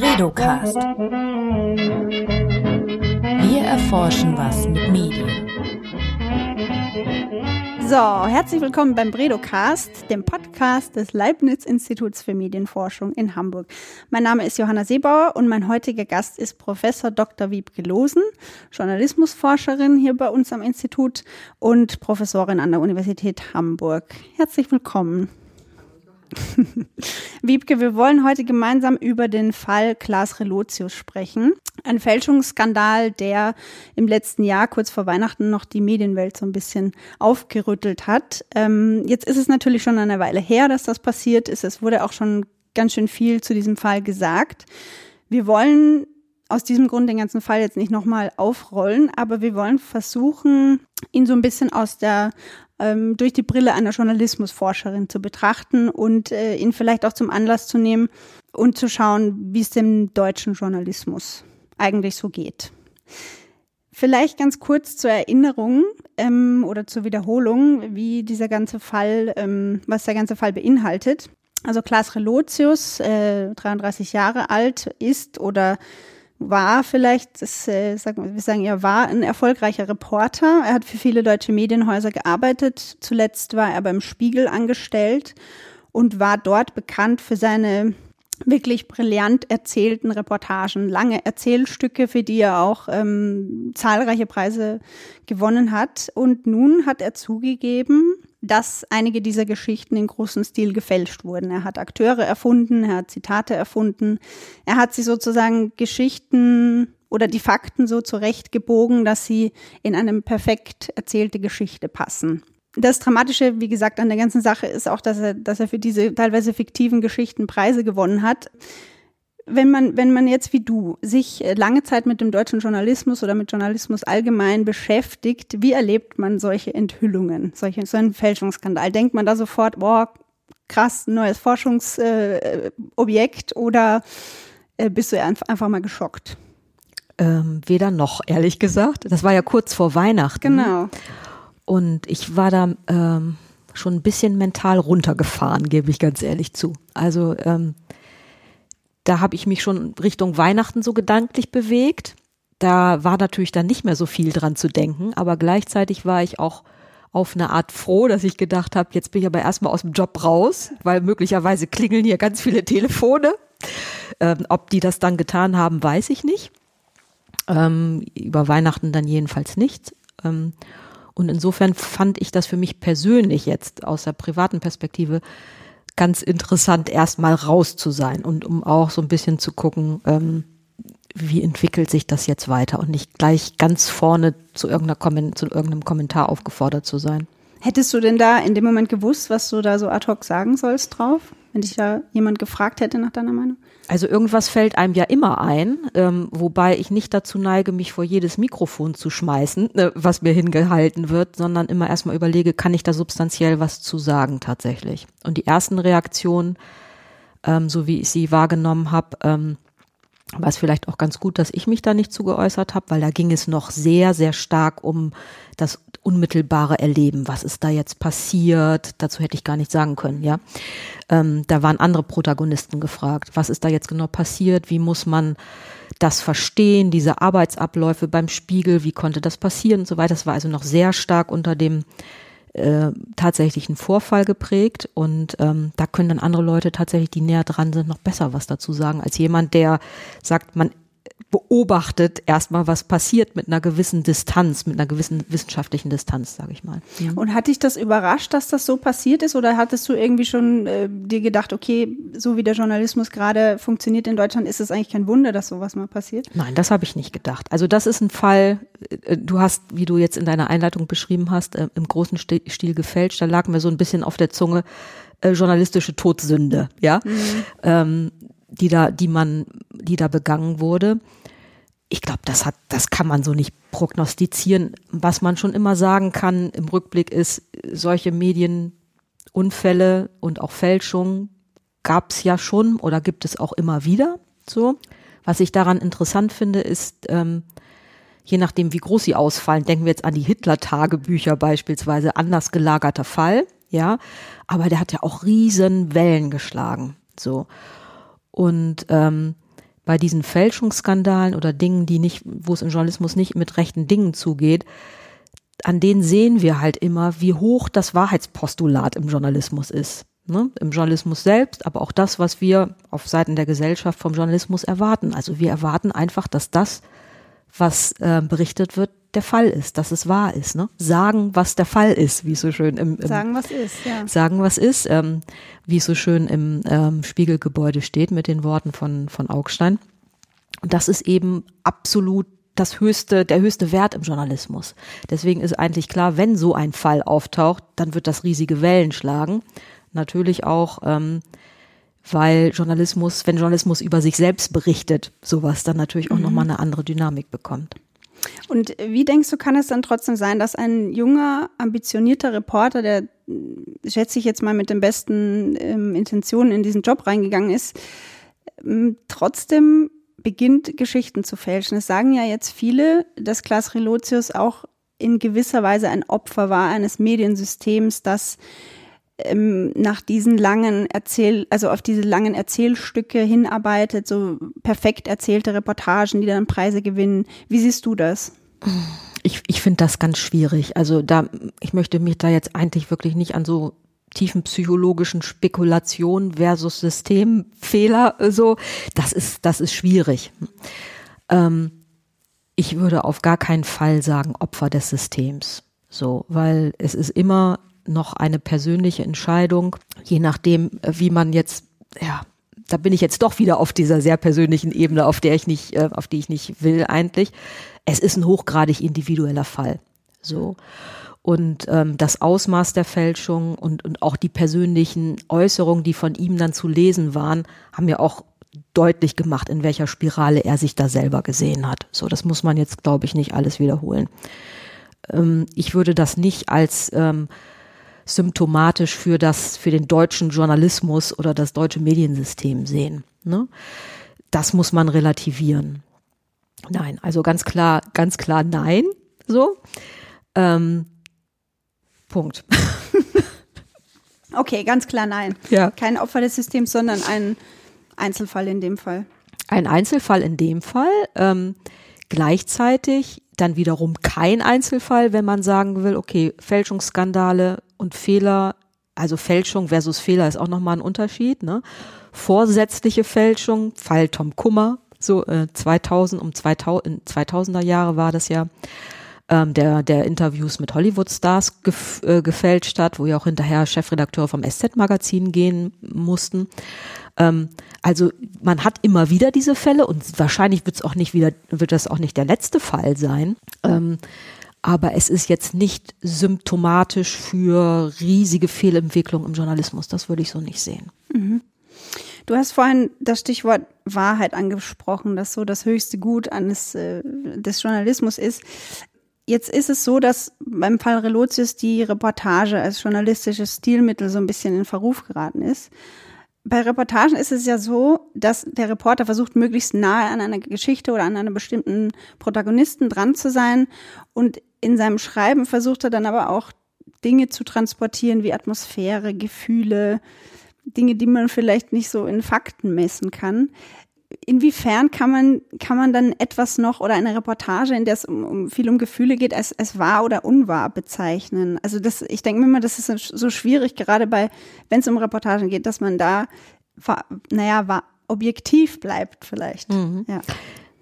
Bredocast. Wir erforschen was mit Medien. So, herzlich willkommen beim Bredocast, dem Podcast des Leibniz-Instituts für Medienforschung in Hamburg. Mein Name ist Johanna Seebauer und mein heutiger Gast ist Professor Dr. Wiebke Losen, Journalismusforscherin hier bei uns am Institut und Professorin an der Universität Hamburg. Herzlich willkommen. Wiebke, wir wollen heute gemeinsam über den Fall Klaas Relotius sprechen. Ein Fälschungsskandal, der im letzten Jahr kurz vor Weihnachten noch die Medienwelt so ein bisschen aufgerüttelt hat. Ähm, jetzt ist es natürlich schon eine Weile her, dass das passiert ist. Es wurde auch schon ganz schön viel zu diesem Fall gesagt. Wir wollen aus diesem Grund den ganzen Fall jetzt nicht nochmal aufrollen, aber wir wollen versuchen, ihn so ein bisschen aus der ähm, durch die Brille einer Journalismusforscherin zu betrachten und äh, ihn vielleicht auch zum Anlass zu nehmen und zu schauen, wie es dem deutschen Journalismus eigentlich so geht. Vielleicht ganz kurz zur Erinnerung ähm, oder zur Wiederholung, wie dieser ganze Fall, ähm, was der ganze Fall beinhaltet. Also Klaas Relotius, äh, 33 Jahre alt, ist oder war vielleicht, das, äh, sagen, wir sagen, er war ein erfolgreicher Reporter. Er hat für viele deutsche Medienhäuser gearbeitet. Zuletzt war er beim Spiegel angestellt und war dort bekannt für seine wirklich brillant erzählten Reportagen, lange Erzählstücke, für die er auch ähm, zahlreiche Preise gewonnen hat. Und nun hat er zugegeben, dass einige dieser Geschichten in großem Stil gefälscht wurden. Er hat Akteure erfunden, er hat Zitate erfunden, er hat sich sozusagen Geschichten oder die Fakten so zurechtgebogen, dass sie in eine perfekt erzählte Geschichte passen. Das Dramatische, wie gesagt, an der ganzen Sache ist auch, dass er, dass er für diese teilweise fiktiven Geschichten Preise gewonnen hat wenn man, wenn man jetzt wie du sich äh, lange Zeit mit dem deutschen Journalismus oder mit Journalismus allgemein beschäftigt, wie erlebt man solche Enthüllungen, solche, so einen Fälschungsskandal? Denkt man da sofort, boah, krass, neues Forschungsobjekt äh, oder äh, bist du einfach mal geschockt? Ähm, weder noch, ehrlich gesagt. Das war ja kurz vor Weihnachten. Genau. Und ich war da ähm, schon ein bisschen mental runtergefahren, gebe ich ganz ehrlich zu. Also ähm, da habe ich mich schon Richtung Weihnachten so gedanklich bewegt. Da war natürlich dann nicht mehr so viel dran zu denken, aber gleichzeitig war ich auch auf eine Art froh, dass ich gedacht habe, jetzt bin ich aber erstmal aus dem Job raus, weil möglicherweise klingeln hier ganz viele Telefone. Ähm, ob die das dann getan haben, weiß ich nicht. Ähm, über Weihnachten dann jedenfalls nicht. Ähm, und insofern fand ich das für mich persönlich jetzt aus der privaten Perspektive ganz interessant, erstmal raus zu sein und um auch so ein bisschen zu gucken, ähm, wie entwickelt sich das jetzt weiter und nicht gleich ganz vorne zu, irgendeiner zu irgendeinem Kommentar aufgefordert zu sein. Hättest du denn da in dem Moment gewusst, was du da so ad hoc sagen sollst drauf, wenn dich da jemand gefragt hätte nach deiner Meinung? Also irgendwas fällt einem ja immer ein, ähm, wobei ich nicht dazu neige, mich vor jedes Mikrofon zu schmeißen, äh, was mir hingehalten wird, sondern immer erstmal überlege, kann ich da substanziell was zu sagen tatsächlich. Und die ersten Reaktionen, ähm, so wie ich sie wahrgenommen habe, ähm, war es vielleicht auch ganz gut, dass ich mich da nicht zu geäußert habe, weil da ging es noch sehr, sehr stark um das unmittelbare Erleben. Was ist da jetzt passiert? Dazu hätte ich gar nicht sagen können, ja. Ähm, da waren andere Protagonisten gefragt. Was ist da jetzt genau passiert? Wie muss man das verstehen? Diese Arbeitsabläufe beim Spiegel, wie konnte das passieren und so weiter. Das war also noch sehr stark unter dem äh, tatsächlichen Vorfall geprägt und ähm, da können dann andere Leute tatsächlich, die näher dran sind, noch besser was dazu sagen als jemand, der sagt, man beobachtet erstmal, was passiert mit einer gewissen Distanz, mit einer gewissen wissenschaftlichen Distanz, sage ich mal. Ja. Und hat dich das überrascht, dass das so passiert ist oder hattest du irgendwie schon äh, dir gedacht, okay, so wie der Journalismus gerade funktioniert in Deutschland, ist es eigentlich kein Wunder, dass sowas mal passiert? Nein, das habe ich nicht gedacht. Also das ist ein Fall, äh, du hast, wie du jetzt in deiner Einleitung beschrieben hast, äh, im großen Stil gefälscht, da lag mir so ein bisschen auf der Zunge äh, journalistische Todsünde, ja. Mhm. Ähm, die da, die man, die da begangen wurde. Ich glaube, das hat, das kann man so nicht prognostizieren. Was man schon immer sagen kann im Rückblick ist, solche Medienunfälle und auch Fälschungen gab es ja schon oder gibt es auch immer wieder. So, was ich daran interessant finde, ist ähm, je nachdem, wie groß sie ausfallen, denken wir jetzt an die Hitler-Tagebücher beispielsweise, anders gelagerter Fall, ja, aber der hat ja auch riesen Wellen geschlagen. So. Und ähm, bei diesen Fälschungsskandalen oder Dingen, die nicht, wo es im Journalismus nicht mit rechten Dingen zugeht, an denen sehen wir halt immer, wie hoch das Wahrheitspostulat im Journalismus ist. Ne? Im Journalismus selbst, aber auch das, was wir auf Seiten der Gesellschaft vom Journalismus erwarten. Also wir erwarten einfach, dass das, was äh, berichtet wird, der Fall ist, dass es wahr ist. Ne? Sagen, was der Fall ist, wie es so schön im, im Sagen, was ist, ja. Sagen, was ist, ähm, wie es so schön im ähm, Spiegelgebäude steht mit den Worten von, von Augstein. Und das ist eben absolut das höchste, der höchste Wert im Journalismus. Deswegen ist eigentlich klar, wenn so ein Fall auftaucht, dann wird das riesige Wellen schlagen. Natürlich auch, ähm, weil Journalismus, wenn Journalismus über sich selbst berichtet, sowas dann natürlich auch mhm. nochmal eine andere Dynamik bekommt. Und wie denkst du, kann es dann trotzdem sein, dass ein junger, ambitionierter Reporter, der, schätze ich jetzt mal, mit den besten ähm, Intentionen in diesen Job reingegangen ist, ähm, trotzdem beginnt, Geschichten zu fälschen? Es sagen ja jetzt viele, dass Klaas Relotius auch in gewisser Weise ein Opfer war eines Mediensystems, das ähm, nach diesen langen Erzähl, also auf diese langen Erzählstücke hinarbeitet, so perfekt erzählte Reportagen, die dann Preise gewinnen. Wie siehst du das? Ich, ich finde das ganz schwierig. Also da, ich möchte mich da jetzt eigentlich wirklich nicht an so tiefen psychologischen Spekulationen versus Systemfehler so. Das ist, das ist schwierig. Ähm, ich würde auf gar keinen Fall sagen Opfer des Systems. So, weil es ist immer noch eine persönliche Entscheidung, je nachdem, äh, wie man jetzt, ja, da bin ich jetzt doch wieder auf dieser sehr persönlichen Ebene, auf der ich nicht, äh, auf die ich nicht will eigentlich. Es ist ein hochgradig individueller Fall. So. Und ähm, das Ausmaß der Fälschung und, und auch die persönlichen Äußerungen, die von ihm dann zu lesen waren, haben ja auch deutlich gemacht, in welcher Spirale er sich da selber gesehen hat. So, das muss man jetzt, glaube ich, nicht alles wiederholen. Ähm, ich würde das nicht als ähm, symptomatisch für das, für den deutschen Journalismus oder das deutsche Mediensystem sehen. Ne? Das muss man relativieren. Nein, also ganz klar, ganz klar nein. So. Ähm, Punkt. okay, ganz klar nein. Ja. Kein Opfer des Systems, sondern ein Einzelfall in dem Fall. Ein Einzelfall in dem Fall. Ähm, gleichzeitig dann wiederum kein Einzelfall, wenn man sagen will, okay, Fälschungsskandale und Fehler, also Fälschung versus Fehler ist auch nochmal ein Unterschied. Ne? Vorsätzliche Fälschung, Fall Tom Kummer, so äh, 2000, um 2000, 2000er Jahre war das ja, ähm, der, der Interviews mit Hollywood-Stars gef äh, gefälscht hat, wo ja auch hinterher Chefredakteure vom SZ-Magazin gehen mussten. Ähm, also man hat immer wieder diese Fälle und wahrscheinlich wird es auch nicht wieder, wird das auch nicht der letzte Fall sein. Ähm, aber es ist jetzt nicht symptomatisch für riesige Fehlentwicklung im Journalismus. Das würde ich so nicht sehen. Mhm. Du hast vorhin das Stichwort Wahrheit angesprochen, das so das höchste Gut eines äh, des Journalismus ist. Jetzt ist es so, dass beim Fall Relotius die Reportage als journalistisches Stilmittel so ein bisschen in Verruf geraten ist bei Reportagen ist es ja so, dass der Reporter versucht, möglichst nahe an einer Geschichte oder an einem bestimmten Protagonisten dran zu sein. Und in seinem Schreiben versucht er dann aber auch Dinge zu transportieren wie Atmosphäre, Gefühle, Dinge, die man vielleicht nicht so in Fakten messen kann inwiefern kann man, kann man dann etwas noch oder eine Reportage, in der es um, um viel um Gefühle geht, als, als wahr oder unwahr bezeichnen? Also das, ich denke mir immer, das ist so schwierig, gerade bei, wenn es um Reportagen geht, dass man da, naja, war, objektiv bleibt vielleicht. Mhm. Ja.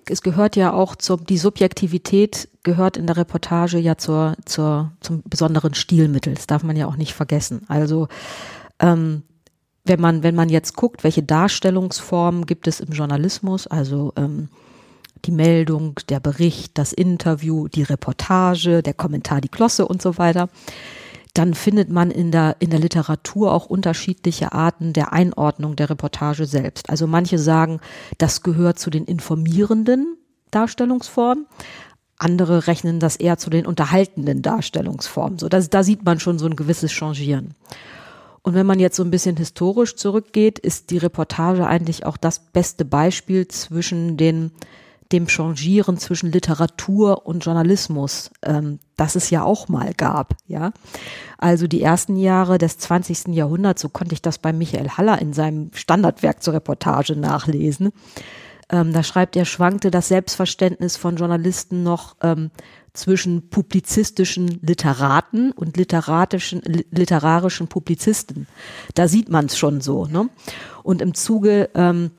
Es gehört ja auch zur, die Subjektivität gehört in der Reportage ja zur, zur, zum besonderen Stilmittel. Das darf man ja auch nicht vergessen. Also, ähm, wenn man, wenn man jetzt guckt, welche Darstellungsformen gibt es im Journalismus, also ähm, die Meldung, der Bericht, das Interview, die Reportage, der Kommentar, die Klosse und so weiter, dann findet man in der, in der Literatur auch unterschiedliche Arten der Einordnung der Reportage selbst. Also manche sagen, das gehört zu den informierenden Darstellungsformen. Andere rechnen das eher zu den unterhaltenden Darstellungsformen. So, das, da sieht man schon so ein gewisses Changieren. Und wenn man jetzt so ein bisschen historisch zurückgeht, ist die Reportage eigentlich auch das beste Beispiel zwischen den, dem Changieren zwischen Literatur und Journalismus, ähm, das es ja auch mal gab, ja. Also die ersten Jahre des 20. Jahrhunderts, so konnte ich das bei Michael Haller in seinem Standardwerk zur Reportage nachlesen. Ähm, da schreibt er, schwankte das Selbstverständnis von Journalisten noch ähm, zwischen publizistischen Literaten und literatischen, literarischen Publizisten. Da sieht man es schon so. Ne? Und im Zuge, ähm,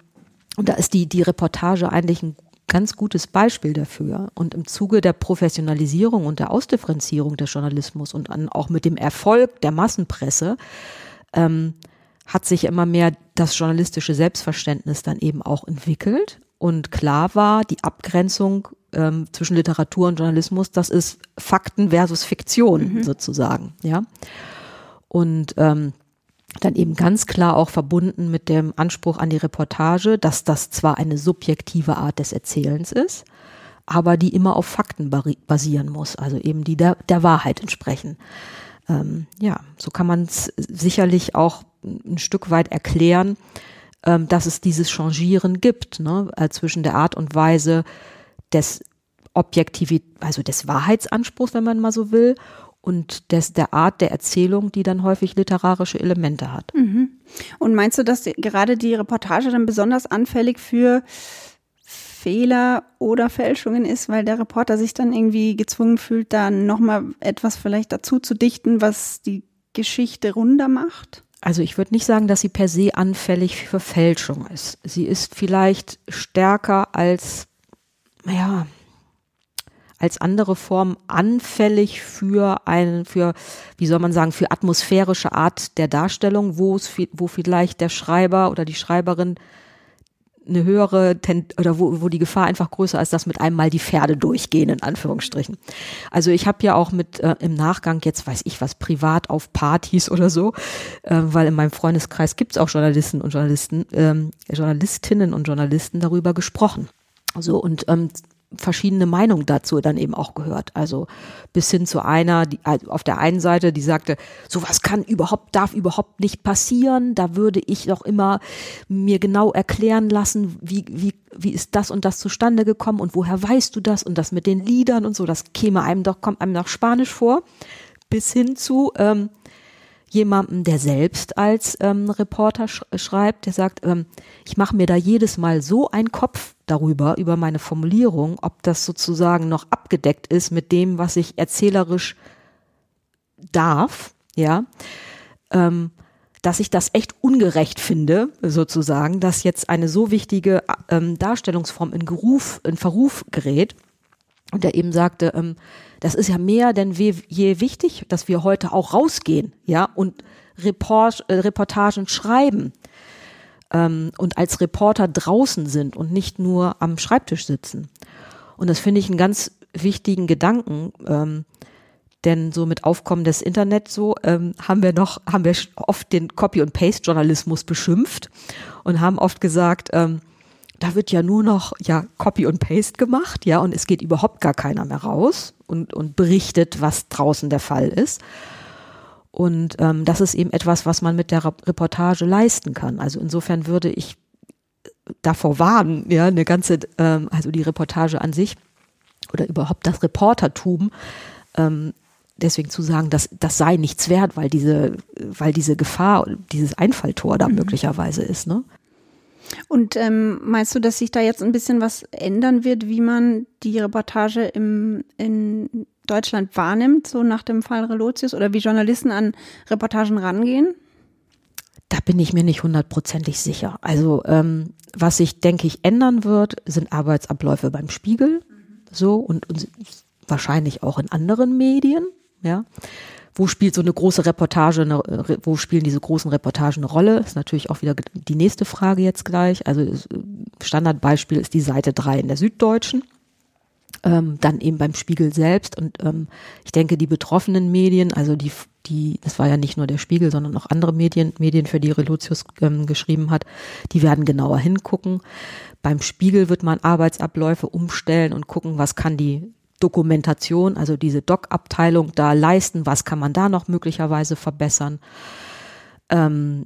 und da ist die, die Reportage eigentlich ein ganz gutes Beispiel dafür. Und im Zuge der Professionalisierung und der Ausdifferenzierung des Journalismus und an, auch mit dem Erfolg der Massenpresse ähm, hat sich immer mehr das journalistische Selbstverständnis dann eben auch entwickelt. Und klar war, die Abgrenzung ähm, zwischen Literatur und Journalismus, das ist Fakten versus Fiktion mhm. sozusagen, ja. Und ähm, dann eben ganz klar auch verbunden mit dem Anspruch an die Reportage, dass das zwar eine subjektive Art des Erzählens ist, aber die immer auf Fakten basieren muss, also eben die der, der Wahrheit entsprechen. Ähm, ja, so kann man es sicherlich auch ein Stück weit erklären, ähm, dass es dieses Changieren gibt ne, äh, zwischen der Art und Weise des Objektivität, also des Wahrheitsanspruchs, wenn man mal so will, und des, der Art der Erzählung, die dann häufig literarische Elemente hat. Mhm. Und meinst du, dass gerade die Reportage dann besonders anfällig für Fehler oder Fälschungen ist, weil der Reporter sich dann irgendwie gezwungen fühlt, da nochmal etwas vielleicht dazu zu dichten, was die Geschichte runder macht? Also ich würde nicht sagen, dass sie per se anfällig für Fälschung ist. Sie ist vielleicht stärker als, naja, als andere Formen anfällig für ein, für, wie soll man sagen, für atmosphärische Art der Darstellung, wo es, wo vielleicht der Schreiber oder die Schreiberin eine höhere Tent oder wo, wo die Gefahr einfach größer ist, dass mit einem mal die Pferde durchgehen, in Anführungsstrichen. Also ich habe ja auch mit äh, im Nachgang jetzt weiß ich was privat auf Partys oder so, äh, weil in meinem Freundeskreis gibt's auch Journalisten und Journalisten, ähm, Journalistinnen und Journalisten darüber gesprochen. So und ähm, verschiedene Meinungen dazu dann eben auch gehört. Also bis hin zu einer, die also auf der einen Seite, die sagte, sowas kann überhaupt, darf überhaupt nicht passieren. Da würde ich doch immer mir genau erklären lassen, wie, wie, wie ist das und das zustande gekommen und woher weißt du das und das mit den Liedern und so, das käme einem doch, kommt einem noch Spanisch vor. Bis hin zu, ähm, jemandem, der selbst als ähm, Reporter sch schreibt, der sagt, ähm, ich mache mir da jedes Mal so einen Kopf darüber, über meine Formulierung, ob das sozusagen noch abgedeckt ist mit dem, was ich erzählerisch darf, ja, ähm, dass ich das echt ungerecht finde, sozusagen, dass jetzt eine so wichtige ähm, Darstellungsform in Geruf, in Verruf gerät. Und er eben sagte, ähm, das ist ja mehr denn je wichtig, dass wir heute auch rausgehen, ja, und Report, äh, Reportagen schreiben ähm, und als Reporter draußen sind und nicht nur am Schreibtisch sitzen. Und das finde ich einen ganz wichtigen Gedanken, ähm, denn so mit Aufkommen des Internets so ähm, haben wir noch, haben wir oft den Copy- und Paste-Journalismus beschimpft und haben oft gesagt, ähm, da wird ja nur noch ja Copy und Paste gemacht, ja, und es geht überhaupt gar keiner mehr raus und, und berichtet, was draußen der Fall ist. Und ähm, das ist eben etwas, was man mit der Reportage leisten kann. Also insofern würde ich davor warnen, ja, eine ganze, ähm, also die Reportage an sich oder überhaupt das Reportertum, ähm, deswegen zu sagen, dass das sei nichts wert, weil diese, weil diese Gefahr, dieses Einfalltor da mhm. möglicherweise ist, ne? Und ähm, meinst du, dass sich da jetzt ein bisschen was ändern wird, wie man die Reportage im, in Deutschland wahrnimmt, so nach dem Fall Relotius, oder wie Journalisten an Reportagen rangehen? Da bin ich mir nicht hundertprozentig sicher. Also ähm, was sich, denke ich, ändern wird, sind Arbeitsabläufe beim Spiegel, so und, und wahrscheinlich auch in anderen Medien, ja wo spielt so eine große Reportage, eine, wo spielen diese großen Reportagen eine Rolle? Ist natürlich auch wieder die nächste Frage jetzt gleich. Also Standardbeispiel ist die Seite 3 in der Süddeutschen. Ähm, dann eben beim Spiegel selbst und ähm, ich denke, die betroffenen Medien, also die, die, das war ja nicht nur der Spiegel, sondern auch andere Medien, Medien, für die Relotius ähm, geschrieben hat, die werden genauer hingucken. Beim Spiegel wird man Arbeitsabläufe umstellen und gucken, was kann die Dokumentation, also diese Doc-Abteilung da leisten? Was kann man da noch möglicherweise verbessern? Ähm,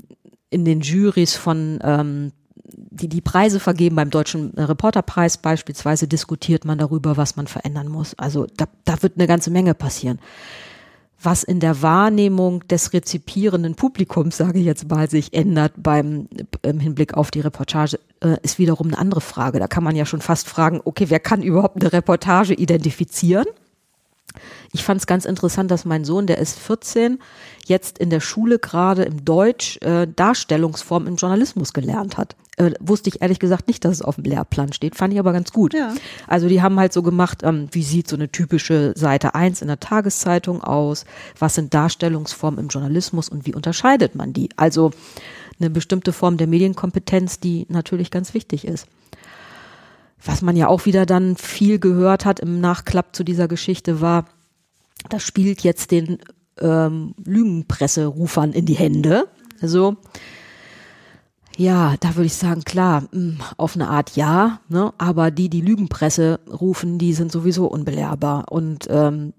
in den Juries von ähm, die die Preise vergeben, beim Deutschen Reporterpreis beispielsweise, diskutiert man darüber, was man verändern muss. Also da, da wird eine ganze Menge passieren. was in der Wahrnehmung des rezipierenden Publikums, sage ich jetzt mal, sich ändert beim im Hinblick auf die Reportage, äh, ist wiederum eine andere Frage. Da kann man ja schon fast fragen, okay, wer kann überhaupt eine Reportage identifizieren? Ich fand es ganz interessant, dass mein Sohn, der ist 14, jetzt in der Schule gerade im Deutsch äh, Darstellungsform im Journalismus gelernt hat. Äh, wusste ich ehrlich gesagt nicht, dass es auf dem Lehrplan steht, fand ich aber ganz gut. Ja. Also die haben halt so gemacht, ähm, wie sieht so eine typische Seite 1 in der Tageszeitung aus, was sind Darstellungsformen im Journalismus und wie unterscheidet man die? Also eine bestimmte Form der Medienkompetenz, die natürlich ganz wichtig ist. Was man ja auch wieder dann viel gehört hat im Nachklapp zu dieser Geschichte war, das spielt jetzt den ähm, Lügenpresserufern in die Hände. Also ja, da würde ich sagen, klar, mh, auf eine Art ja, ne? aber die, die Lügenpresse rufen, die sind sowieso unbelehrbar. Und ähm,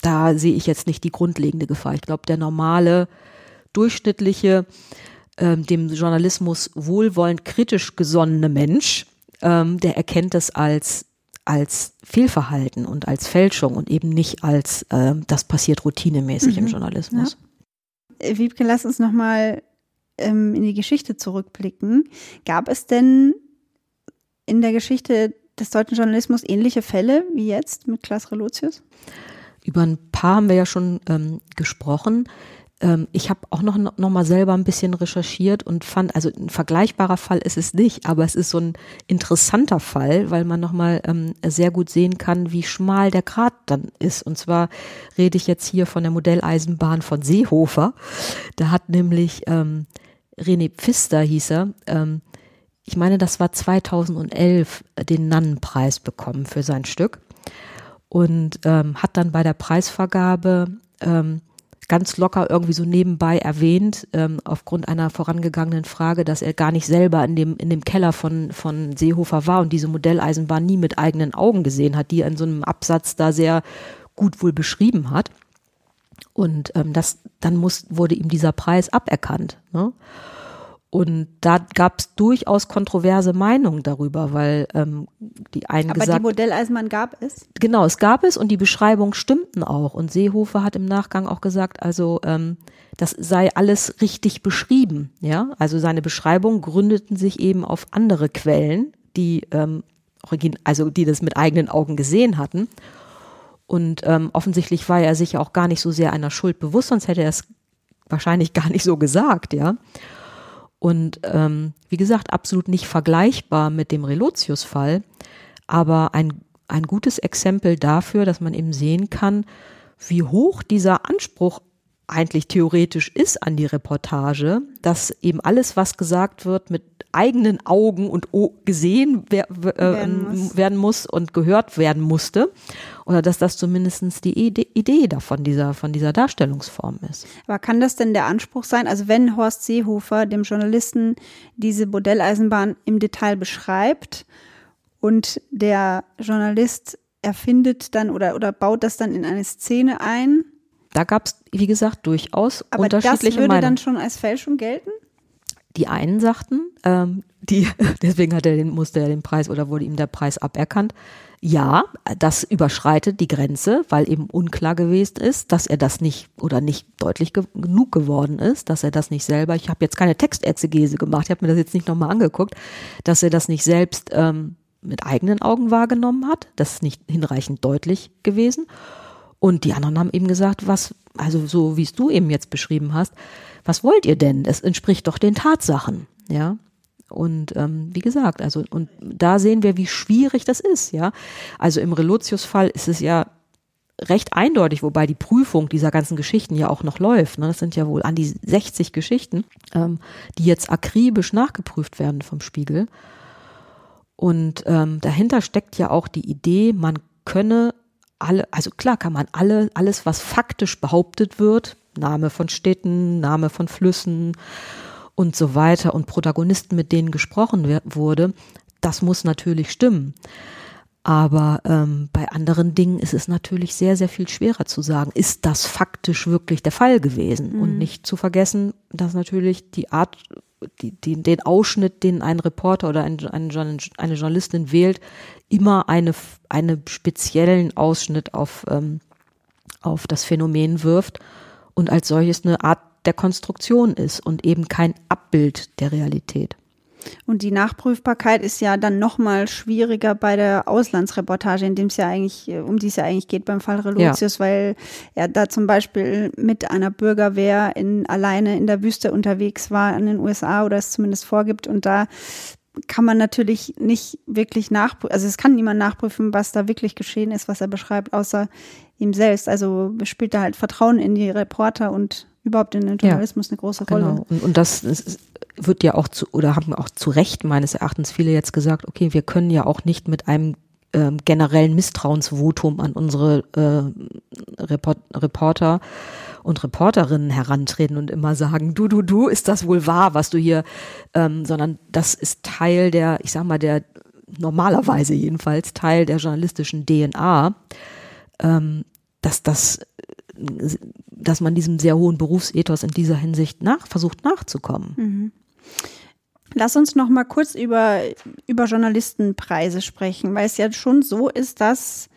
da sehe ich jetzt nicht die grundlegende Gefahr. Ich glaube, der normale, durchschnittliche, ähm, dem Journalismus wohlwollend kritisch gesonnene Mensch, ähm, der erkennt es als als Fehlverhalten und als Fälschung und eben nicht als äh, das passiert routinemäßig Mhm. im Journalismus. Äh, Wiebke, lass uns nochmal ähm, in die Geschichte zurückblicken. Gab es denn in der Geschichte des deutschen Journalismus ähnliche Fälle wie jetzt mit Klaas Relotius? Über ein paar haben wir ja schon ähm, gesprochen. Ähm, ich habe auch noch, noch mal selber ein bisschen recherchiert und fand, also ein vergleichbarer Fall ist es nicht, aber es ist so ein interessanter Fall, weil man noch mal ähm, sehr gut sehen kann, wie schmal der Grat dann ist. Und zwar rede ich jetzt hier von der Modelleisenbahn von Seehofer. Da hat nämlich ähm, René Pfister hieß er, ähm, ich meine, das war 2011, äh, den Nannenpreis bekommen für sein Stück und ähm, hat dann bei der Preisvergabe ähm, ganz locker irgendwie so nebenbei erwähnt, ähm, aufgrund einer vorangegangenen Frage, dass er gar nicht selber in dem, in dem Keller von, von Seehofer war und diese Modelleisenbahn nie mit eigenen Augen gesehen hat, die er in so einem Absatz da sehr gut wohl beschrieben hat. Und ähm, das, dann muss, wurde ihm dieser Preis aberkannt. Ne? Und da gab es durchaus kontroverse Meinungen darüber, weil ähm, die einen Aber gesagt die Modelleisenbahn gab es. Genau, es gab es und die Beschreibungen stimmten auch. Und Seehofer hat im Nachgang auch gesagt, also ähm, das sei alles richtig beschrieben. Ja, also seine Beschreibungen gründeten sich eben auf andere Quellen, die ähm, also die das mit eigenen Augen gesehen hatten. Und ähm, offensichtlich war er sich auch gar nicht so sehr einer Schuld bewusst, sonst hätte er es wahrscheinlich gar nicht so gesagt, ja. Und ähm, wie gesagt, absolut nicht vergleichbar mit dem Relotius-Fall, aber ein, ein gutes Exempel dafür, dass man eben sehen kann, wie hoch dieser Anspruch eigentlich theoretisch ist an die Reportage, dass eben alles, was gesagt wird, mit eigenen Augen und o gesehen wer äh, Werden muss. werden muss und gehört werden musste. Oder dass das zumindest die Ide Idee davon, dieser, von dieser Darstellungsform ist. Aber kann das denn der Anspruch sein? Also wenn Horst Seehofer dem Journalisten diese Modelleisenbahn im Detail beschreibt und der Journalist erfindet dann oder, oder baut das dann in eine Szene ein, Da gab es, wie gesagt, durchaus aber das unterschiedliche würde Meinungen. dann schon als Fälschung gelten? Die einen sagten, ähm, die, deswegen hat er den, musste er den Preis oder wurde ihm der Preis aberkannt. Ja, das überschreitet die Grenze, weil eben unklar gewesen ist, dass er das nicht oder nicht deutlich ge genug geworden ist, dass er das nicht selber, ich habe jetzt keine Textexegese gemacht, ich habe mir das jetzt nicht nochmal angeguckt, dass er das nicht selbst ähm, mit eigenen Augen wahrgenommen hat. Das ist nicht hinreichend deutlich gewesen. Und die anderen haben eben gesagt, was, also so wie es du eben jetzt beschrieben hast, was wollt ihr denn? Es entspricht doch den Tatsachen, ja. Und ähm, wie gesagt, also und da sehen wir, wie schwierig das ist, ja. Also im Relotius-Fall ist es ja recht eindeutig, wobei die Prüfung dieser ganzen Geschichten ja auch noch läuft. Ne? Das sind ja wohl an die 60 Geschichten, ähm, die jetzt akribisch nachgeprüft werden vom Spiegel. Und ähm, dahinter steckt ja auch die Idee, man könne alle, also klar kann man alle, alles, was faktisch behauptet wird, Name von Städten, Name von Flüssen und so weiter und Protagonisten, mit denen gesprochen wurde, das muss natürlich stimmen. Aber ähm, bei anderen Dingen ist es natürlich sehr, sehr viel schwerer zu sagen, ist das faktisch wirklich der Fall gewesen? Und nicht zu vergessen, dass natürlich die Art, die, die, den Ausschnitt, den ein Reporter oder ein, ein, eine Journalistin wählt, immer eine, eine speziellen Ausschnitt auf, ähm, auf das Phänomen wirft und als solches eine Art der Konstruktion ist und eben kein Abbild der Realität. Und die Nachprüfbarkeit ist ja dann nochmal schwieriger bei der Auslandsreportage, in dem es ja eigentlich, um die es ja eigentlich geht beim Fall Relotius, ja. weil er da zum Beispiel mit einer Bürgerwehr in, alleine in der Wüste unterwegs war in den USA oder es zumindest vorgibt und da kann man natürlich nicht wirklich nachprüfen, also es kann niemand nachprüfen, was da wirklich geschehen ist, was er beschreibt, außer ihm selbst. Also spielt da halt Vertrauen in die Reporter und überhaupt in den Journalismus ja, eine große Rolle. Genau. Und, und das ist, wird ja auch zu, oder haben auch zu Recht meines Erachtens viele jetzt gesagt, okay, wir können ja auch nicht mit einem ähm, generellen Misstrauensvotum an unsere äh, Report Reporter und Reporterinnen herantreten und immer sagen, du, du, du, ist das wohl wahr, was du hier, ähm, sondern das ist Teil der, ich sag mal, der normalerweise jedenfalls Teil der journalistischen DNA, ähm, dass das dass man diesem sehr hohen Berufsethos in dieser Hinsicht nach, versucht nachzukommen. Mhm. Lass uns noch mal kurz über, über Journalistenpreise sprechen, weil es ja schon so ist, dass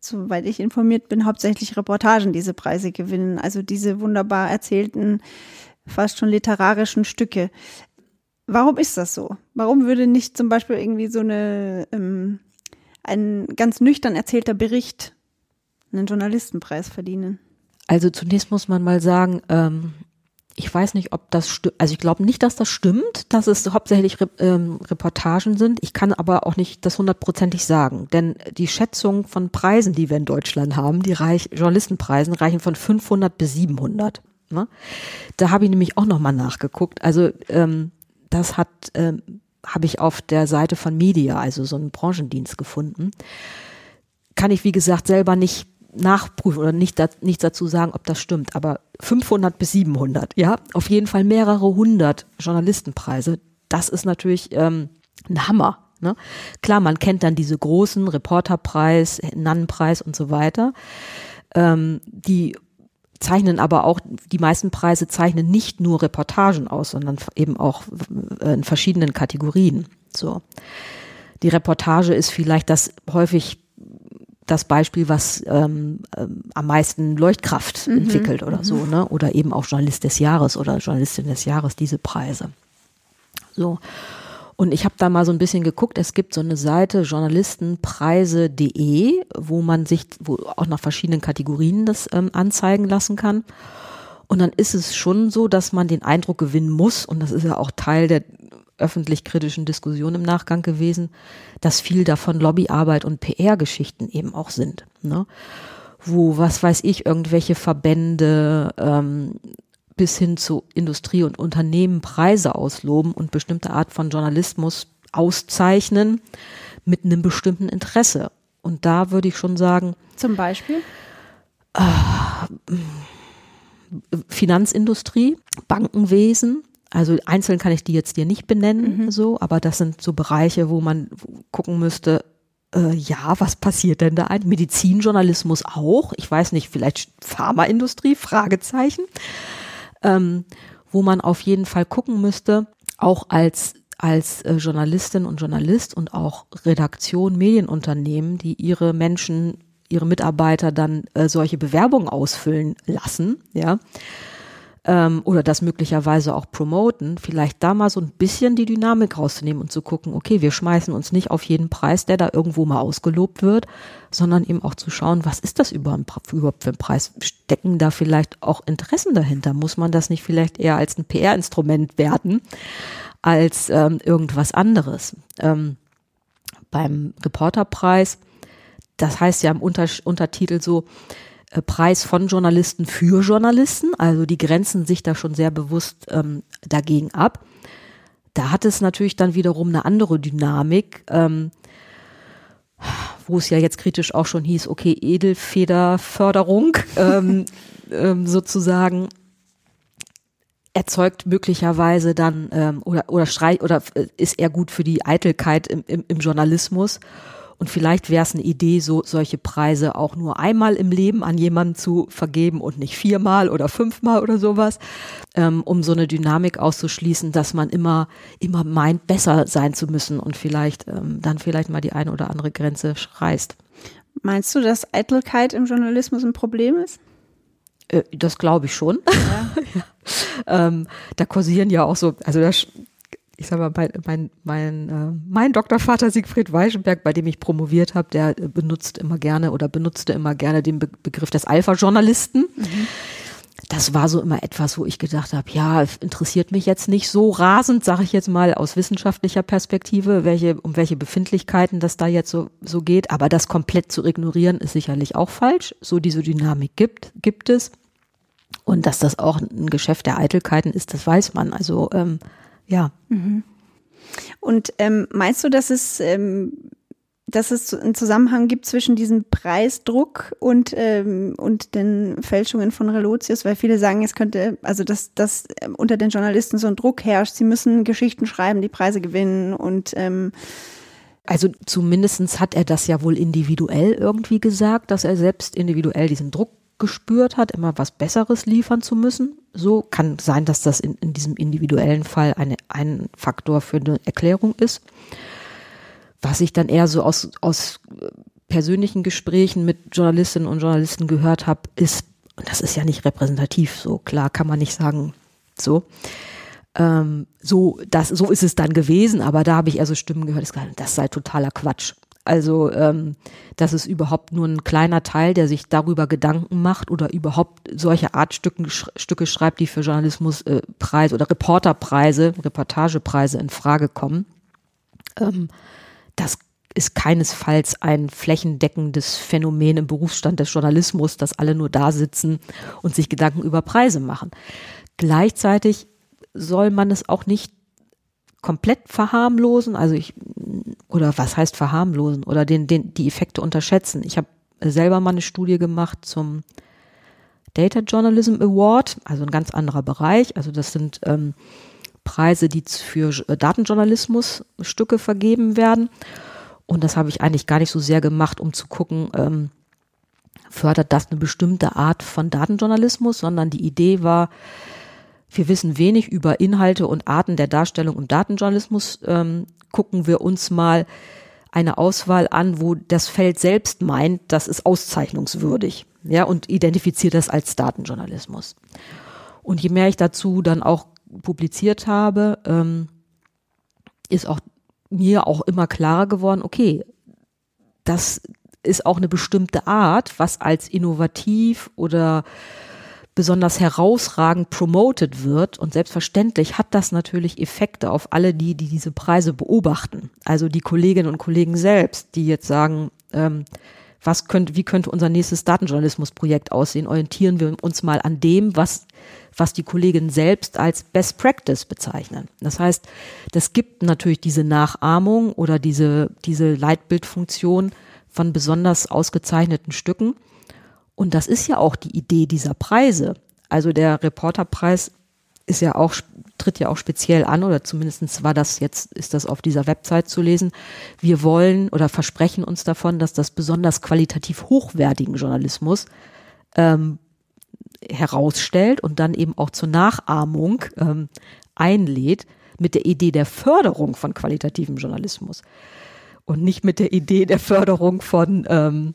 soweit ich informiert bin, hauptsächlich Reportagen diese Preise gewinnen. Also diese wunderbar erzählten, fast schon literarischen Stücke. Warum ist das so? Warum würde nicht zum Beispiel irgendwie so eine, ähm, ein ganz nüchtern erzählter Bericht einen Journalistenpreis verdienen? Also zunächst muss man mal sagen, ähm, ich weiß nicht, ob das stimmt. Also ich glaube nicht, dass das stimmt, dass es hauptsächlich Re ähm, Reportagen sind. Ich kann aber auch nicht das hundertprozentig sagen. Denn die Schätzung von Preisen, die wir in Deutschland haben, die Reich Journalistenpreisen, reichen von 500 bis 700. Ne? Da habe ich nämlich auch nochmal nachgeguckt. Also ähm, das hat, ähm, habe ich auf der Seite von Media, also so einen Branchendienst gefunden. Kann ich, wie gesagt, selber nicht nachprüfen oder nicht da, nichts dazu sagen, ob das stimmt, aber 500 bis 700, ja, auf jeden Fall mehrere hundert Journalistenpreise. Das ist natürlich ähm, ein Hammer. Ne? Klar, man kennt dann diese großen Reporterpreis, Nannenpreis und so weiter. Ähm, die zeichnen aber auch, die meisten Preise zeichnen nicht nur Reportagen aus, sondern eben auch äh, in verschiedenen Kategorien. So. Die Reportage ist vielleicht das häufig das Beispiel, was ähm, ähm, am meisten Leuchtkraft mhm. entwickelt oder mhm. so, ne? Oder eben auch Journalist des Jahres oder Journalistin des Jahres, diese Preise. So. Und ich habe da mal so ein bisschen geguckt, es gibt so eine Seite journalistenpreise.de, wo man sich, wo auch nach verschiedenen Kategorien das ähm, anzeigen lassen kann. Und dann ist es schon so, dass man den Eindruck gewinnen muss, und das ist ja auch Teil der öffentlich-kritischen Diskussion im Nachgang gewesen, dass viel davon Lobbyarbeit und PR-Geschichten eben auch sind. Ne? Wo, was weiß ich, irgendwelche Verbände ähm, bis hin zu Industrie und Unternehmen Preise ausloben und bestimmte Art von Journalismus auszeichnen mit einem bestimmten Interesse. Und da würde ich schon sagen. Zum Beispiel? Äh, Finanzindustrie, Bankenwesen, also einzeln kann ich die jetzt dir nicht benennen, mhm. so, aber das sind so Bereiche, wo man gucken müsste, äh, ja, was passiert denn da ein? Medizinjournalismus auch? Ich weiß nicht, vielleicht Pharmaindustrie? Fragezeichen. Ähm, wo man auf jeden Fall gucken müsste, auch als als äh, Journalistin und Journalist und auch Redaktion, Medienunternehmen, die ihre Menschen, ihre Mitarbeiter dann äh, solche Bewerbungen ausfüllen lassen, ja, ähm, oder das möglicherweise auch promoten, vielleicht da mal so ein bisschen die Dynamik rauszunehmen und zu gucken, okay, wir schmeißen uns nicht auf jeden Preis, der da irgendwo mal ausgelobt wird, sondern eben auch zu schauen, was ist das überhaupt für ein Preis? Stecken da vielleicht auch Interessen dahinter? Muss man das nicht vielleicht eher als ein PR-Instrument werten, als ähm, irgendwas anderes? Ähm, beim Reporterpreis, das heißt ja im Unter Untertitel so, Preis von Journalisten für Journalisten. Also die grenzen sich da schon sehr bewusst ähm, dagegen ab. Da hat es natürlich dann wiederum eine andere Dynamik, ähm, wo es ja jetzt kritisch auch schon hieß, okay, Edelfederförderung ähm, ähm, sozusagen erzeugt möglicherweise dann ähm, oder oder streich oder äh, ist eher gut für die Eitelkeit im, im, im Journalismus und vielleicht wäre es eine Idee, so solche Preise auch nur einmal im Leben an jemanden zu vergeben und nicht viermal oder fünfmal oder sowas, ähm, um so eine Dynamik auszuschließen, dass man immer, immer meint, besser sein zu müssen und vielleicht ähm, dann vielleicht mal die eine oder andere Grenze reißt. Meinst du, dass Eitelkeit im Journalismus ein Problem ist? Äh, das glaube ich schon. Ja. ja. Ähm, da kursieren ja auch so, also das, ich sag mal, mein, mein, mein, äh, mein Doktorvater Siegfried Weichenberg, bei dem ich promoviert habe, der benutzt immer gerne oder benutzte immer gerne den Be Begriff des Alpha-Journalisten. Mhm das war so immer etwas, wo ich gedacht habe, ja, interessiert mich jetzt nicht so rasend, sage ich jetzt mal aus wissenschaftlicher Perspektive, welche um welche Befindlichkeiten das da jetzt so so geht, aber das komplett zu ignorieren ist sicherlich auch falsch. So diese Dynamik gibt gibt es und dass das auch ein Geschäft der Eitelkeiten ist, das weiß man. Also ähm, ja. Mhm. Und ähm, meinst du, dass es ähm, dass es einen Zusammenhang gibt zwischen diesem Preisdruck und, ähm, und den Fälschungen von Relotius, weil viele sagen, es könnte, also dass, dass ähm, unter den Journalisten so ein Druck herrscht, sie müssen Geschichten schreiben, die Preise gewinnen und ähm, also zumindestens hat er das ja wohl individuell irgendwie gesagt, dass er selbst individuell diesen Druck gespürt hat, immer was Besseres liefern zu müssen. So kann sein, dass das in, in diesem individuellen Fall eine, ein Faktor für eine Erklärung ist was ich dann eher so aus, aus persönlichen Gesprächen mit Journalistinnen und Journalisten gehört habe, ist, und das ist ja nicht repräsentativ, so klar kann man nicht sagen, so. Ähm, so, das, so ist es dann gewesen, aber da habe ich eher so Stimmen gehört, das sei totaler Quatsch. Also ähm, das ist überhaupt nur ein kleiner Teil, der sich darüber Gedanken macht oder überhaupt solche Art Stücken, sch Stücke schreibt, die für Journalismuspreise äh, oder Reporterpreise, Reportagepreise in Frage kommen. Ähm, das ist keinesfalls ein flächendeckendes Phänomen im Berufsstand des Journalismus, dass alle nur da sitzen und sich Gedanken über Preise machen. Gleichzeitig soll man es auch nicht komplett verharmlosen, also ich, oder was heißt verharmlosen oder den, den, die Effekte unterschätzen. Ich habe selber mal eine Studie gemacht zum Data Journalism Award, also ein ganz anderer Bereich. Also das sind ähm, Preise, die für äh, Datenjournalismus Stücke vergeben werden. Und das habe ich eigentlich gar nicht so sehr gemacht, um zu gucken, ähm, fördert das eine bestimmte Art von Datenjournalismus, sondern die Idee war, wir wissen wenig über Inhalte und Arten der Darstellung im Datenjournalismus. Ähm, gucken wir uns mal eine Auswahl an, wo das Feld selbst meint, das ist auszeichnungswürdig, ja, und identifiziert das als Datenjournalismus. Und je mehr ich dazu dann auch publiziert habe, ähm, ist auch mir auch immer klarer geworden, okay, das ist auch eine bestimmte Art, was als innovativ oder besonders herausragend promoted wird. Und selbstverständlich hat das natürlich Effekte auf alle die, die diese Preise beobachten. Also die Kolleginnen und Kollegen selbst, die jetzt sagen, ähm, was könnte, wie könnte unser nächstes Datenjournalismusprojekt aussehen? Orientieren wir uns mal an dem, was was die Kolleginnen selbst als Best Practice bezeichnen. Das heißt, das gibt natürlich diese Nachahmung oder diese, diese Leitbildfunktion von besonders ausgezeichneten Stücken. Und das ist ja auch die Idee dieser Preise. Also der Reporterpreis ist ja auch, tritt ja auch speziell an oder zumindest war das jetzt, ist das auf dieser Website zu lesen. Wir wollen oder versprechen uns davon, dass das besonders qualitativ hochwertigen Journalismus ähm, herausstellt und dann eben auch zur Nachahmung ähm, einlädt mit der Idee der Förderung von qualitativem Journalismus und nicht mit der Idee der Förderung von ähm,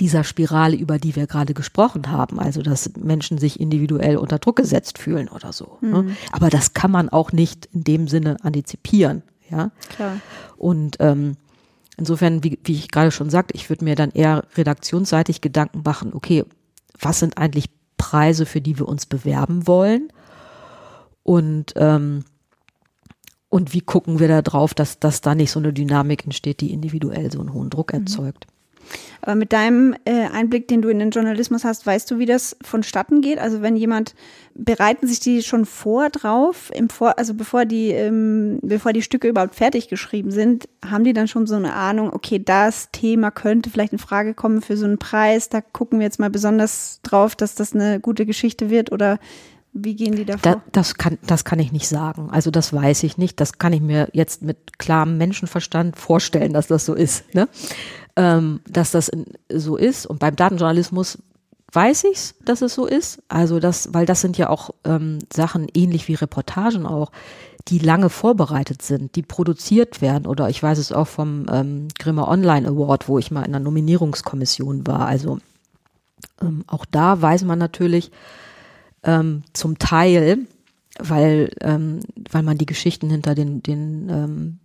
dieser Spirale, über die wir gerade gesprochen haben, also dass Menschen sich individuell unter Druck gesetzt fühlen oder so. Ne? Mhm. Ne? Aber das kann man auch nicht in dem Sinne antizipieren. Ja, klar. Und ähm, insofern, wie, wie ich gerade schon sagte, ich würde mir dann eher redaktionsseitig Gedanken machen, okay, was sind eigentlich Preise, für die wir uns bewerben wollen. Und, ähm, und wie gucken wir da drauf, dass, dass da nicht so eine Dynamik entsteht, die individuell so einen hohen Druck mhm. erzeugt. Aber mit deinem äh, Einblick, den du in den Journalismus hast, weißt du, wie das vonstatten geht? Also wenn jemand, bereiten sich die schon vor drauf, im vor, also bevor die, ähm, bevor die Stücke überhaupt fertig geschrieben sind, haben die dann schon so eine Ahnung, okay, das Thema könnte vielleicht in Frage kommen für so einen Preis, da gucken wir jetzt mal besonders drauf, dass das eine gute Geschichte wird oder wie gehen die davor? Da, das, kann, das kann ich nicht sagen. Also das weiß ich nicht. Das kann ich mir jetzt mit klarem Menschenverstand vorstellen, dass das so ist. Ne? Ähm, dass das so ist. Und beim Datenjournalismus weiß ich's, dass es so ist. Also das, weil das sind ja auch ähm, Sachen ähnlich wie Reportagen auch, die lange vorbereitet sind, die produziert werden. Oder ich weiß es auch vom ähm, Grimme Online Award, wo ich mal in der Nominierungskommission war. Also ähm, auch da weiß man natürlich ähm, zum Teil, weil, ähm, weil man die Geschichten hinter den, den ähm,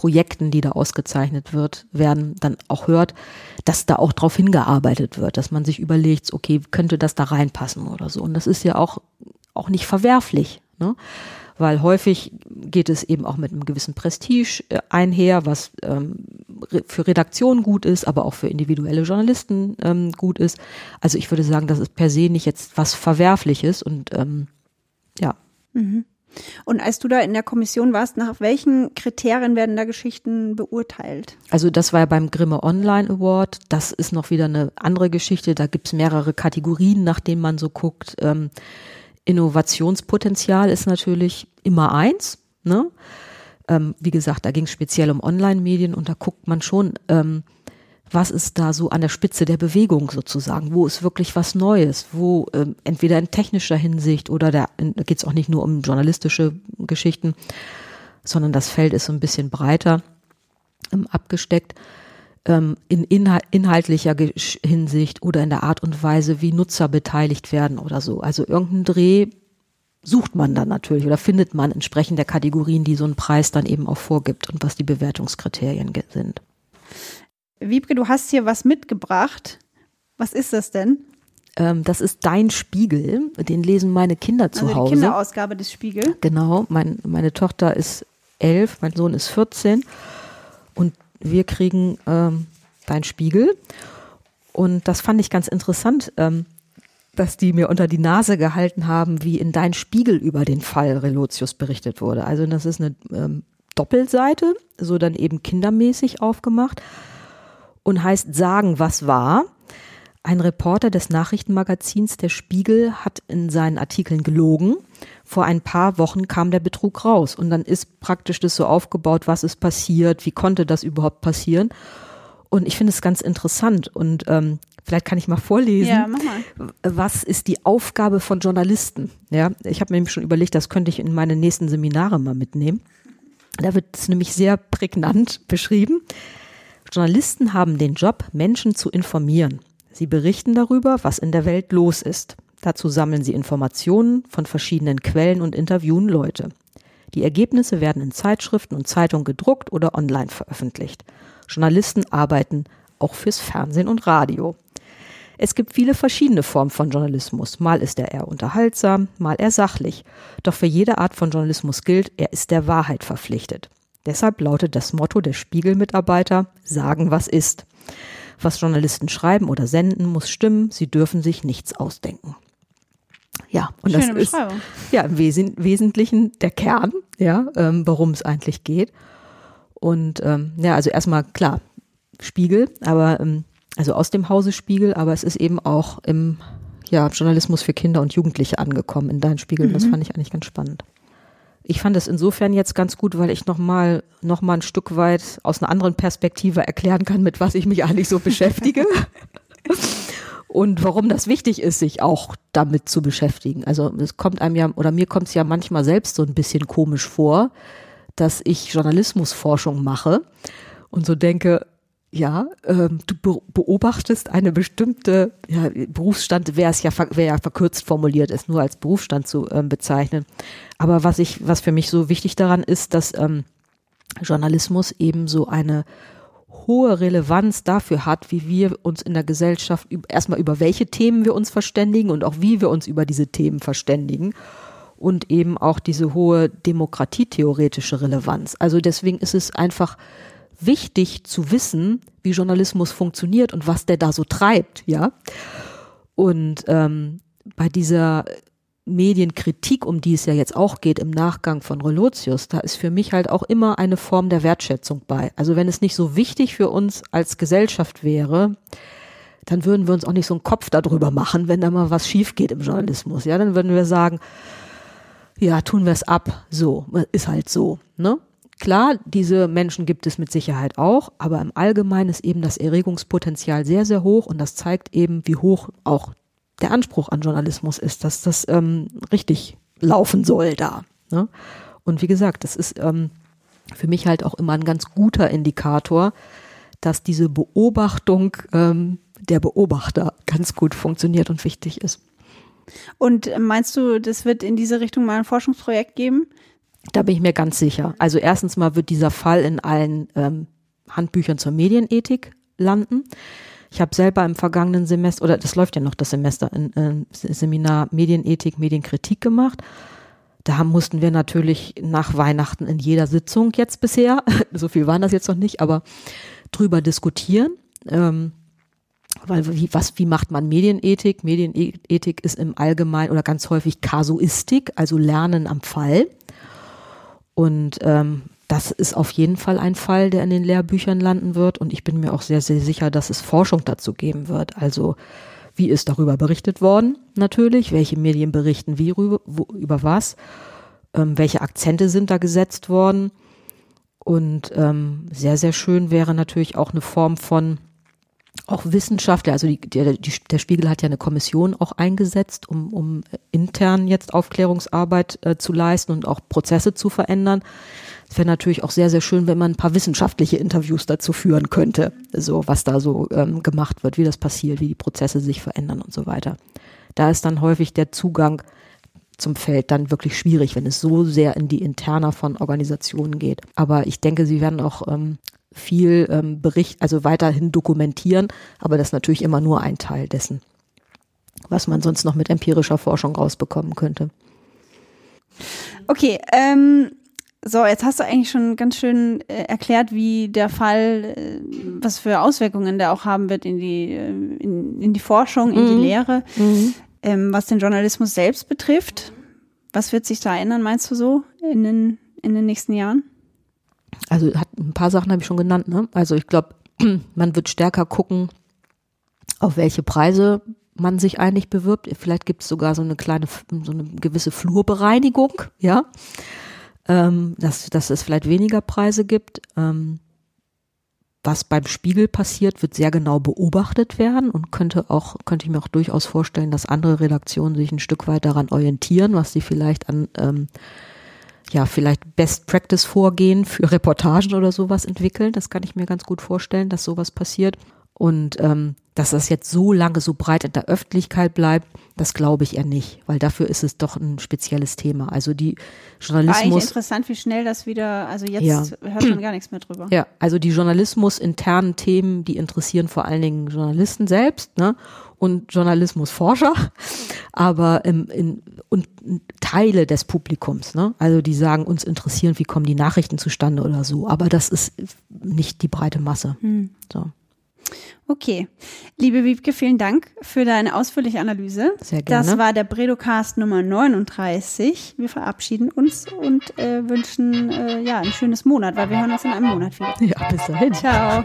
Projekten, die da ausgezeichnet wird, werden, dann auch hört, dass da auch drauf hingearbeitet wird, dass man sich überlegt, okay, könnte das da reinpassen oder so. Und das ist ja auch, auch nicht verwerflich, ne? weil häufig geht es eben auch mit einem gewissen Prestige äh, einher, was ähm, für Redaktionen gut ist, aber auch für individuelle Journalisten ähm, gut ist. Also ich würde sagen, das ist per se nicht jetzt was Verwerfliches und ähm, ja. Mhm. Und als du da in der Kommission warst, nach welchen Kriterien werden da Geschichten beurteilt? Also das war ja beim Grimme Online Award. Das ist noch wieder eine andere Geschichte. Da gibt's mehrere Kategorien, nach denen man so guckt. Ähm, Innovationspotenzial ist natürlich immer eins. Ne? Ähm, wie gesagt, da ging es speziell um Online-Medien und da guckt man schon, ähm, was ist da so an der Spitze der Bewegung sozusagen? Wo ist wirklich was Neues? Wo ähm, entweder in technischer Hinsicht oder da, geht es auch nicht nur um journalistische Geschichten, sondern das Feld ist so ein bisschen breiter ähm, abgesteckt ähm, in inhal inhaltlicher Hinsicht oder in der Art und Weise, wie Nutzer beteiligt werden oder so. Also irgendein Dreh sucht man dann natürlich oder findet man entsprechend der Kategorien, die so ein Preis dann eben auch vorgibt und was die Bewertungskriterien sind. Wiebke, du hast hier was mitgebracht. Was ist das denn? Ähm, das ist Dein Spiegel. Den lesen meine Kinder zu also Hause. Die Kinderausgabe des Spiegel. Genau. Mein, meine Tochter ist elf, mein Sohn ist 14. Und wir kriegen ähm, Dein Spiegel. Und das fand ich ganz interessant, ähm, dass die mir unter die Nase gehalten haben, wie in Dein Spiegel über den Fall Relotius berichtet wurde. Also das ist eine ähm, Doppelseite, so dann eben kindermäßig aufgemacht und heißt Sagen, was war. Ein Reporter des Nachrichtenmagazins Der Spiegel hat in seinen Artikeln gelogen. Vor ein paar Wochen kam der Betrug raus und dann ist praktisch das so aufgebaut, was ist passiert, wie konnte das überhaupt passieren. Und ich finde es ganz interessant und ähm, vielleicht kann ich mal vorlesen. Ja, mach mal. Was ist die Aufgabe von Journalisten? Ja, ich habe mir nämlich schon überlegt, das könnte ich in meine nächsten Seminare mal mitnehmen. Da wird es nämlich sehr prägnant beschrieben. Journalisten haben den Job, Menschen zu informieren. Sie berichten darüber, was in der Welt los ist. Dazu sammeln sie Informationen von verschiedenen Quellen und interviewen Leute. Die Ergebnisse werden in Zeitschriften und Zeitungen gedruckt oder online veröffentlicht. Journalisten arbeiten auch fürs Fernsehen und Radio. Es gibt viele verschiedene Formen von Journalismus. Mal ist er eher unterhaltsam, mal eher sachlich. Doch für jede Art von Journalismus gilt, er ist der Wahrheit verpflichtet. Deshalb lautet das Motto der Spiegelmitarbeiter, sagen, was ist. Was Journalisten schreiben oder senden, muss stimmen, sie dürfen sich nichts ausdenken. Ja, und Schöne das ist ja im Wesen Wesentlichen der Kern, ja, ähm, worum es eigentlich geht. Und ähm, ja, also erstmal klar, Spiegel, aber ähm, also aus dem Hause Spiegel, aber es ist eben auch im ja, Journalismus für Kinder und Jugendliche angekommen in deinen Spiegel. Mhm. Das fand ich eigentlich ganz spannend. Ich fand es insofern jetzt ganz gut, weil ich nochmal noch mal ein Stück weit aus einer anderen Perspektive erklären kann, mit was ich mich eigentlich so beschäftige. und warum das wichtig ist, sich auch damit zu beschäftigen. Also es kommt einem ja, oder mir kommt es ja manchmal selbst so ein bisschen komisch vor, dass ich Journalismusforschung mache und so denke, ja, ähm, du beobachtest eine bestimmte ja, Berufsstand, wäre es ja, wäre ja verkürzt formuliert, ist nur als Berufsstand zu ähm, bezeichnen. Aber was ich, was für mich so wichtig daran ist, dass ähm, Journalismus eben so eine hohe Relevanz dafür hat, wie wir uns in der Gesellschaft erstmal über welche Themen wir uns verständigen und auch wie wir uns über diese Themen verständigen und eben auch diese hohe demokratietheoretische Relevanz. Also deswegen ist es einfach wichtig zu wissen, wie Journalismus funktioniert und was der da so treibt, ja. Und ähm, bei dieser Medienkritik, um die es ja jetzt auch geht im Nachgang von Relotius, da ist für mich halt auch immer eine Form der Wertschätzung bei. Also wenn es nicht so wichtig für uns als Gesellschaft wäre, dann würden wir uns auch nicht so einen Kopf darüber machen, wenn da mal was schief geht im Journalismus. Ja, dann würden wir sagen, ja, tun wir es ab. So, ist halt so, ne? Klar, diese Menschen gibt es mit Sicherheit auch, aber im Allgemeinen ist eben das Erregungspotenzial sehr, sehr hoch und das zeigt eben, wie hoch auch der Anspruch an Journalismus ist, dass das ähm, richtig laufen soll da. Ne? Und wie gesagt, das ist ähm, für mich halt auch immer ein ganz guter Indikator, dass diese Beobachtung ähm, der Beobachter ganz gut funktioniert und wichtig ist. Und meinst du, das wird in diese Richtung mal ein Forschungsprojekt geben? Da bin ich mir ganz sicher. Also erstens mal wird dieser Fall in allen ähm, Handbüchern zur Medienethik landen. Ich habe selber im vergangenen Semester, oder das läuft ja noch das Semester, ein, ein Seminar Medienethik, Medienkritik gemacht. Da mussten wir natürlich nach Weihnachten in jeder Sitzung jetzt bisher, so viel waren das jetzt noch nicht, aber drüber diskutieren. Ähm, weil wie, was, wie macht man Medienethik? Medienethik ist im Allgemeinen oder ganz häufig Kasuistik, also Lernen am Fall. Und ähm, das ist auf jeden Fall ein Fall, der in den Lehrbüchern landen wird. Und ich bin mir auch sehr, sehr sicher, dass es Forschung dazu geben wird. Also wie ist darüber berichtet worden, natürlich, welche Medien berichten wie rüber, wo, über was, ähm, welche Akzente sind da gesetzt worden. Und ähm, sehr, sehr schön wäre natürlich auch eine Form von auch Wissenschaftler, also die, der, die, der Spiegel hat ja eine Kommission auch eingesetzt, um, um intern jetzt Aufklärungsarbeit äh, zu leisten und auch Prozesse zu verändern. Es wäre natürlich auch sehr, sehr schön, wenn man ein paar wissenschaftliche Interviews dazu führen könnte, so was da so ähm, gemacht wird, wie das passiert, wie die Prozesse sich verändern und so weiter. Da ist dann häufig der Zugang zum Feld dann wirklich schwierig, wenn es so sehr in die Interna von Organisationen geht. Aber ich denke, sie werden auch ähm, viel ähm, Bericht, also weiterhin dokumentieren, aber das ist natürlich immer nur ein Teil dessen, was man sonst noch mit empirischer Forschung rausbekommen könnte. Okay, ähm, so, jetzt hast du eigentlich schon ganz schön äh, erklärt, wie der Fall, äh, was für Auswirkungen der auch haben wird in die, äh, in, in die Forschung, in mhm. die Lehre. Mhm. Ähm, was den Journalismus selbst betrifft, was wird sich da ändern, meinst du so, in den, in den nächsten Jahren? Also hat ein paar Sachen habe ich schon genannt. Ne? Also ich glaube, man wird stärker gucken, auf welche Preise man sich eigentlich bewirbt. Vielleicht gibt es sogar so eine kleine, so eine gewisse Flurbereinigung, ja, ähm, dass, dass es vielleicht weniger Preise gibt. Ähm, was beim Spiegel passiert, wird sehr genau beobachtet werden und könnte auch, könnte ich mir auch durchaus vorstellen, dass andere Redaktionen sich ein Stück weit daran orientieren, was sie vielleicht an ähm, ja, vielleicht Best Practice Vorgehen für Reportagen oder sowas entwickeln. Das kann ich mir ganz gut vorstellen, dass sowas passiert. Und ähm, dass das jetzt so lange so breit in der Öffentlichkeit bleibt, das glaube ich eher nicht, weil dafür ist es doch ein spezielles Thema. Also die Journalismus. War eigentlich interessant, wie schnell das wieder, also jetzt ja. hört man gar nichts mehr drüber. Ja, also die Journalismus internen Themen, die interessieren vor allen Dingen Journalisten selbst, ne? Und Journalismusforscher, aber im, in, und Teile des Publikums, ne? Also die sagen, uns interessieren, wie kommen die Nachrichten zustande oder so. Aber das ist nicht die breite Masse. Hm. So. Okay. Liebe Wiebke, vielen Dank für deine ausführliche Analyse. Sehr gerne. Das war der Bredocast Nummer 39. Wir verabschieden uns und äh, wünschen äh, ja ein schönes Monat, weil wir hören uns in einem Monat wieder. Ja, bis dahin. Ciao.